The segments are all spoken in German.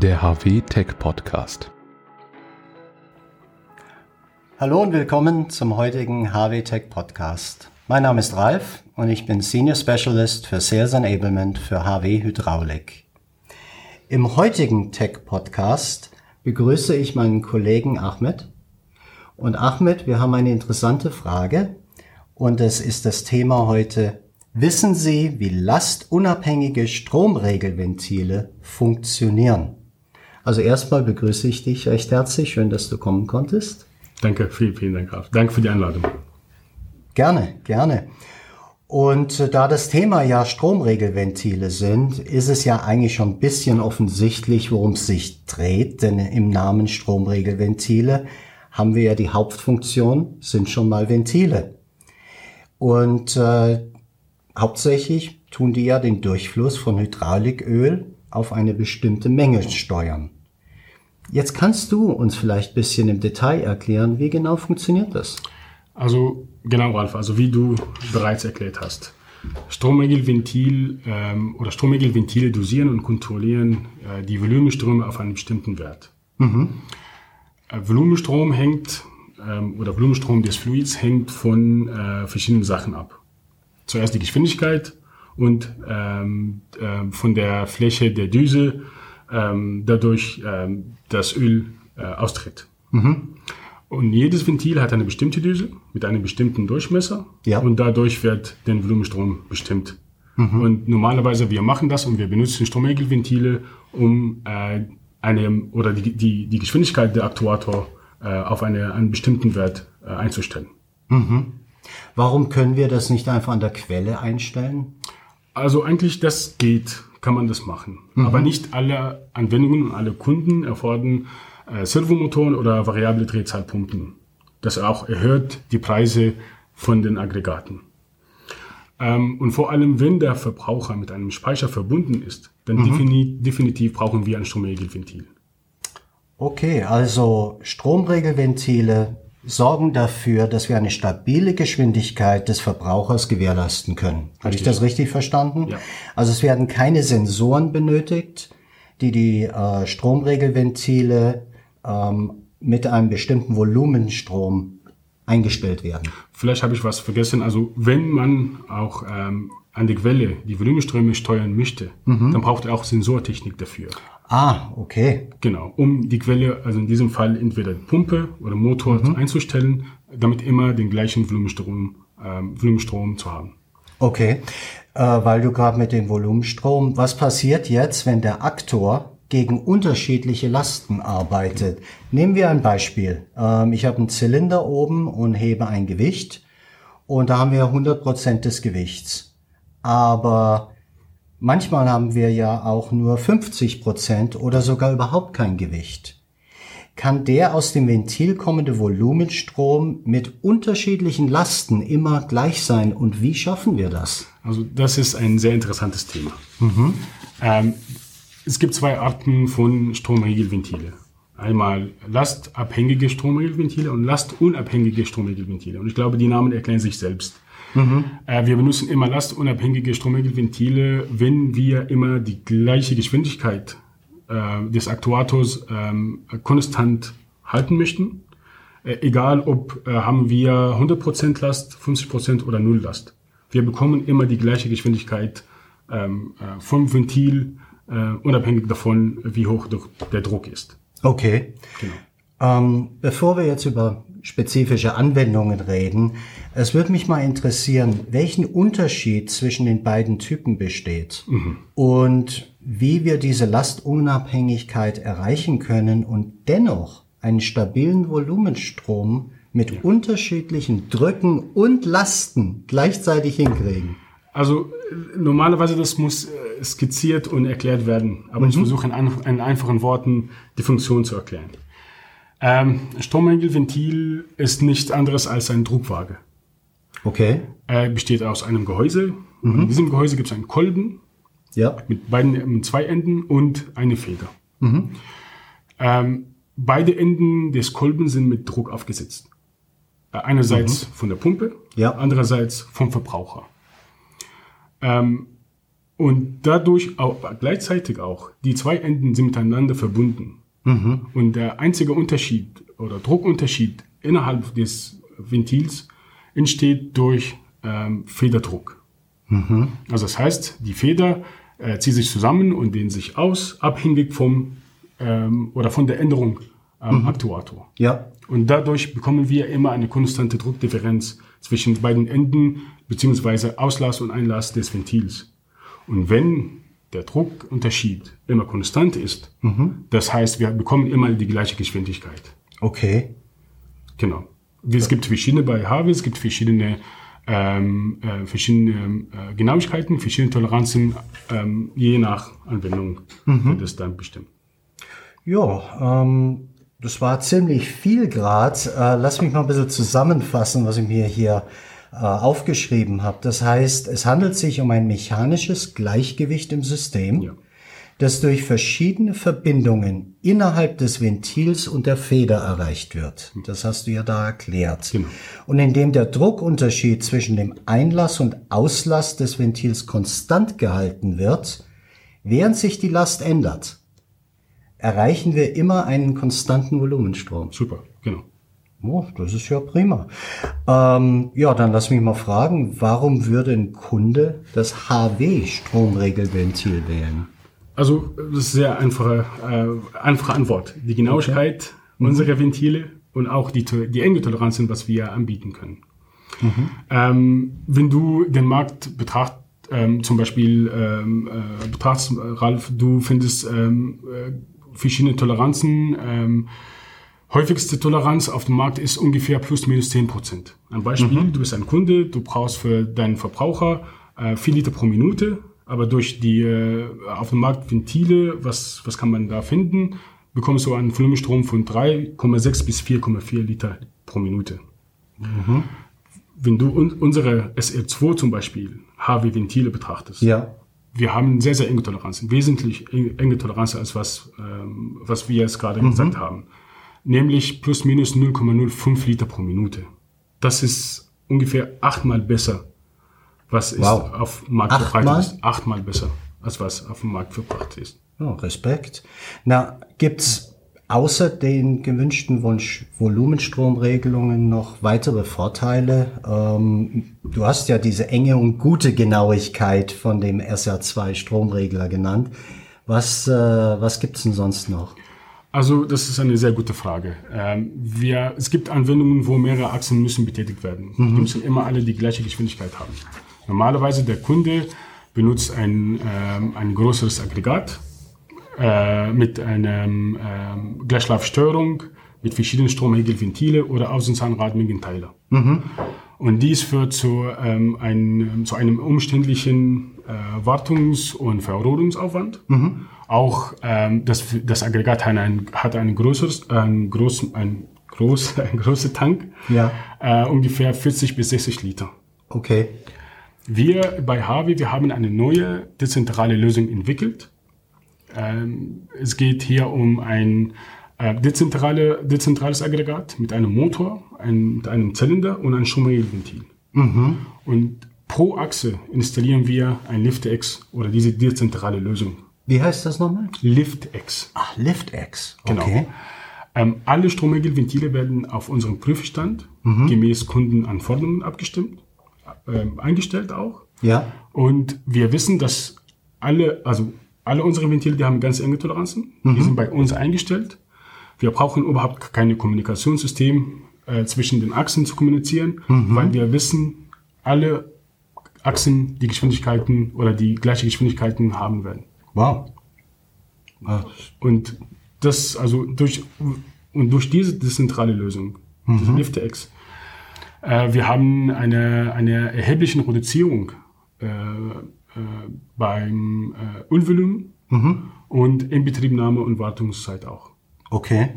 der HW Tech Podcast. Hallo und willkommen zum heutigen HW Tech Podcast. Mein Name ist Ralf und ich bin Senior Specialist für Sales Enablement für HW Hydraulik. Im heutigen Tech Podcast begrüße ich meinen Kollegen Ahmed. Und Ahmed, wir haben eine interessante Frage und es ist das Thema heute Wissen Sie, wie lastunabhängige Stromregelventile funktionieren? Also erstmal begrüße ich dich recht herzlich. Schön, dass du kommen konntest. Danke, vielen, vielen Dank, Graf. Danke für die Einladung. Gerne, gerne. Und äh, da das Thema ja Stromregelventile sind, ist es ja eigentlich schon ein bisschen offensichtlich, worum es sich dreht. Denn im Namen Stromregelventile haben wir ja die Hauptfunktion, sind schon mal Ventile. Und äh, Hauptsächlich tun die ja den Durchfluss von Hydrauliköl auf eine bestimmte Menge steuern. Jetzt kannst du uns vielleicht ein bisschen im Detail erklären, wie genau funktioniert das? Also genau, Ralf, also wie du bereits erklärt hast. Stromregelventil ähm, oder Stromregelventile dosieren und kontrollieren äh, die Volumenströme auf einen bestimmten Wert. Mhm. Äh, Volumenstrom hängt ähm, oder Volumenstrom des Fluids hängt von äh, verschiedenen Sachen ab zuerst die Geschwindigkeit und ähm, äh, von der Fläche der Düse ähm, dadurch ähm, das Öl äh, austritt. Mhm. Und jedes Ventil hat eine bestimmte Düse mit einem bestimmten Durchmesser ja. und dadurch wird der Volumenstrom bestimmt. Mhm. Und normalerweise wir machen das und wir benutzen Stromregelventile, um äh, eine oder die, die, die Geschwindigkeit der Aktuator äh, auf eine, einen bestimmten Wert äh, einzustellen. Mhm. Warum können wir das nicht einfach an der Quelle einstellen? Also eigentlich das geht, kann man das machen. Mhm. Aber nicht alle Anwendungen und alle Kunden erfordern äh, Servomotoren oder variable Drehzahlpumpen. Das auch erhöht die Preise von den Aggregaten. Ähm, und vor allem, wenn der Verbraucher mit einem Speicher verbunden ist, dann mhm. defini definitiv brauchen wir ein Stromregelventil. Okay, also Stromregelventile sorgen dafür, dass wir eine stabile Geschwindigkeit des Verbrauchers gewährleisten können. Habe ich das richtig verstanden? Ja. Also es werden keine Sensoren benötigt, die die äh, Stromregelventile ähm, mit einem bestimmten Volumenstrom eingestellt werden. Vielleicht habe ich was vergessen. Also wenn man auch ähm, an der Quelle die Volumenströme steuern möchte, mhm. dann braucht er auch Sensortechnik dafür. Ah, okay. Genau, um die Quelle, also in diesem Fall entweder Pumpe oder Motor mhm. einzustellen, damit immer den gleichen Volumenstrom, ähm, Volumenstrom zu haben. Okay, äh, weil du gerade mit dem Volumenstrom, was passiert jetzt, wenn der Aktor gegen unterschiedliche Lasten arbeitet? Nehmen wir ein Beispiel. Ähm, ich habe einen Zylinder oben und hebe ein Gewicht und da haben wir 100 Prozent des Gewichts. Aber Manchmal haben wir ja auch nur 50 Prozent oder sogar überhaupt kein Gewicht. Kann der aus dem Ventil kommende Volumenstrom mit unterschiedlichen Lasten immer gleich sein und wie schaffen wir das? Also das ist ein sehr interessantes Thema. Mhm. Ähm, es gibt zwei Arten von Stromregelventile. Einmal lastabhängige Stromregelventile und lastunabhängige Stromregelventile. Und ich glaube, die Namen erklären sich selbst. Mhm. Äh, wir benutzen immer lastunabhängige Stromregelventile, wenn wir immer die gleiche Geschwindigkeit äh, des Aktuators ähm, konstant halten möchten. Äh, egal ob äh, haben wir 100% Last, 50% oder Null Last. Wir bekommen immer die gleiche Geschwindigkeit ähm, äh, vom Ventil, äh, unabhängig davon, wie hoch der Druck ist. Okay. Genau. Ähm, bevor wir jetzt über spezifische Anwendungen reden, es würde mich mal interessieren, welchen Unterschied zwischen den beiden Typen besteht mhm. und wie wir diese Lastunabhängigkeit erreichen können und dennoch einen stabilen Volumenstrom mit ja. unterschiedlichen Drücken und Lasten gleichzeitig hinkriegen. Also normalerweise das muss äh, skizziert und erklärt werden, aber mhm. ich versuche in, in einfachen Worten die Funktion zu erklären. Ähm, Stromregelventil ist nichts anderes als ein Druckwaage. Okay. Er besteht aus einem Gehäuse. Mhm. In diesem Gehäuse gibt es einen Kolben ja. mit beiden mit zwei Enden und eine Feder. Mhm. Ähm, beide Enden des Kolbens sind mit Druck aufgesetzt. Äh, einerseits mhm. von der Pumpe, ja. andererseits vom Verbraucher. Ähm, Und dadurch auch gleichzeitig auch, die zwei Enden sind miteinander verbunden. Und der einzige Unterschied oder Druckunterschied innerhalb des Ventils entsteht durch ähm, Federdruck. Also das heißt, die Feder äh, zieht sich zusammen und dehnt sich aus, abhängig vom ähm, oder von der Änderung am Aktuator. Ja. Und dadurch bekommen wir immer eine konstante Druckdifferenz zwischen beiden Enden beziehungsweise Auslass und Einlass des Ventils. Und wenn der Druckunterschied immer konstant ist, das heißt, wir bekommen immer die gleiche Geschwindigkeit. Okay. Genau. Es gibt verschiedene bei Harvey, es gibt verschiedene, ähm, äh, verschiedene äh, Genauigkeiten, verschiedene Toleranzen, ähm, je nach Anwendung wird es dann bestimmt. Ja, ähm, das war ziemlich viel grad. Äh, lass mich mal ein bisschen zusammenfassen, was ich mir hier äh, aufgeschrieben habe. Das heißt, es handelt sich um ein mechanisches Gleichgewicht im System, Ja. das durch verschiedene Verbindungen innerhalb des Ventils und der Feder erreicht wird. Das hast du ja da erklärt. Genau. Und indem der Druckunterschied zwischen dem Einlass und Auslass des Ventils konstant gehalten wird, während sich die Last ändert, erreichen wir immer einen konstanten Volumenstrom. Super, genau. Oh, das ist ja prima. Ähm, ja, dann lass mich mal fragen, warum würde ein Kunde das HW-Stromregelventil wählen? Also das ist sehr einfache, äh, einfache Antwort. Die Genauigkeit unserer Ventile und auch die, die enge Toleranzen, was wir anbieten können. Ähm, wenn du den Markt betracht, ähm, zum Beispiel ähm, äh, betrachtest, Ralf, du findest ähm, äh, verschiedene Toleranzen. Häufigste Toleranz auf dem Markt ist ungefähr plus minus 10 Prozent. Ein Beispiel, du bist ein Kunde, du brauchst für deinen Verbraucher äh, 4 Liter pro Minute, aber durch die äh, auf dem Markt Ventile, was, was kann man da finden, bekommst du einen Volumenstrom von 3,6 bis 4,4 Liter pro Minute. Wenn du un unsere SR2 zum Beispiel, HW-Ventile betrachtest, Ja. wir haben sehr, sehr enge Toleranzen, wesentlich eng- enge Toleranzen als was, ähm, was wir jetzt gerade gesagt haben. Nämlich plus minus 0,05 Liter pro Minute. Das ist ungefähr achtmal besser, was Wow. auf dem Markt Achtmal? verbreitet ist. Achtmal besser, als was auf dem Markt verbreitet ist. Ja, Respekt. Na, gibt's außer den gewünschten Wunsch Volumenstromregelungen noch weitere Vorteile? Ähm, du hast ja diese enge und gute Genauigkeit von dem SR2 Stromregler genannt. Was, äh, was gibt's denn sonst noch? Also das ist eine sehr gute Frage. Ähm, wir, es gibt Anwendungen, wo mehrere Achsen müssen betätigt werden. Die müssen immer alle die gleiche Geschwindigkeit haben. Normalerweise der Kunde benutzt ein, ähm, ein größeres Aggregat äh, mit einer ähm, Gleichschlafsteuerung, mit verschiedenen Stromregelventile oder Außenzahnradmengenteiler. Und dies führt zu, ähm, ein, zu einem umständlichen Wartungs- und Verrodungsaufwand. Auch ähm, das, das Aggregat hat ein, hat ein größeres, ein groß, ein groß, ein großer Tank, Ja. äh, ungefähr 40 bis 60 Liter. Okay. Wir bei Harvey, wir haben eine neue dezentrale Lösung entwickelt. Ähm, es geht hier um ein äh, dezentrale, dezentrales Aggregat mit einem Motor, ein, mit einem Zylinder und einem Stromregelventil. Und pro Achse installieren wir ein LiftX oder diese dezentrale Lösung. Wie heißt das nochmal? LiftX. Ah, LiftX. Genau. Okay. Ähm, alle Stromregelventile werden auf unserem Prüfstand gemäß Kundenanforderungen abgestimmt, ähm, eingestellt auch. Ja. Und wir wissen, dass alle, also alle unsere Ventile, die haben ganz enge Toleranzen. Die sind bei uns eingestellt. Wir brauchen überhaupt keine Kommunikationssystem äh, zwischen den Achsen zu kommunizieren, weil wir wissen, alle Achsen die Geschwindigkeiten oder die gleiche Geschwindigkeiten haben werden. Wow. Ah, Und das, also durch, und durch diese dezentrale Lösung, das LiftX, äh, wir haben eine, eine erhebliche Reduzierung äh, äh, beim äh, Ölvolumen und Inbetriebnahme und Wartungszeit auch. Okay.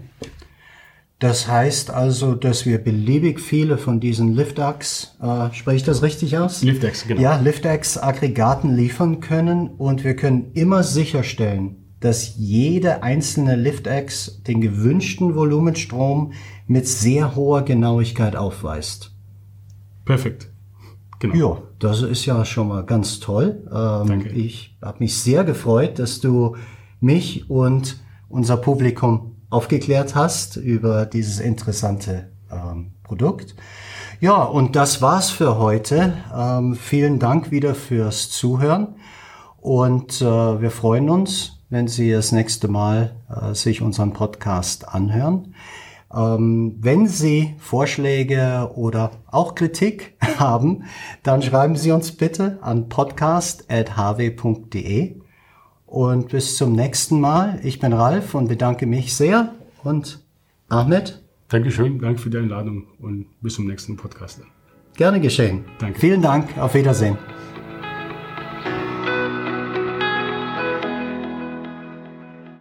Das heißt also, dass wir beliebig viele von diesen Liftax, äh, spreche ich das richtig aus? LiftX, genau. Ja, Liftax-Aggregaten liefern können und wir können immer sicherstellen, dass jede einzelne Liftax den gewünschten Volumenstrom mit sehr hoher Genauigkeit aufweist. Perfekt. Genau. Ja, Das ist ja schon mal ganz toll. Ähm, Danke. Ich habe mich sehr gefreut, dass du mich und unser Publikum aufgeklärt hast über dieses interessante ähm, Produkt. Ja, und das war's für heute. Ähm, vielen Dank wieder fürs Zuhören und äh, wir freuen uns, wenn Sie das nächste Mal äh, sich unseren Podcast anhören. Ähm, wenn Sie Vorschläge oder auch Kritik haben, dann schreiben Sie uns bitte an podcast.hw.de. Und bis zum nächsten Mal. Ich bin Ralf und bedanke mich sehr. Und Ahmed, Dankeschön, danke für die Einladung und bis zum nächsten Podcast. gerne geschehen. Danke. Vielen Dank. Auf Wiedersehen.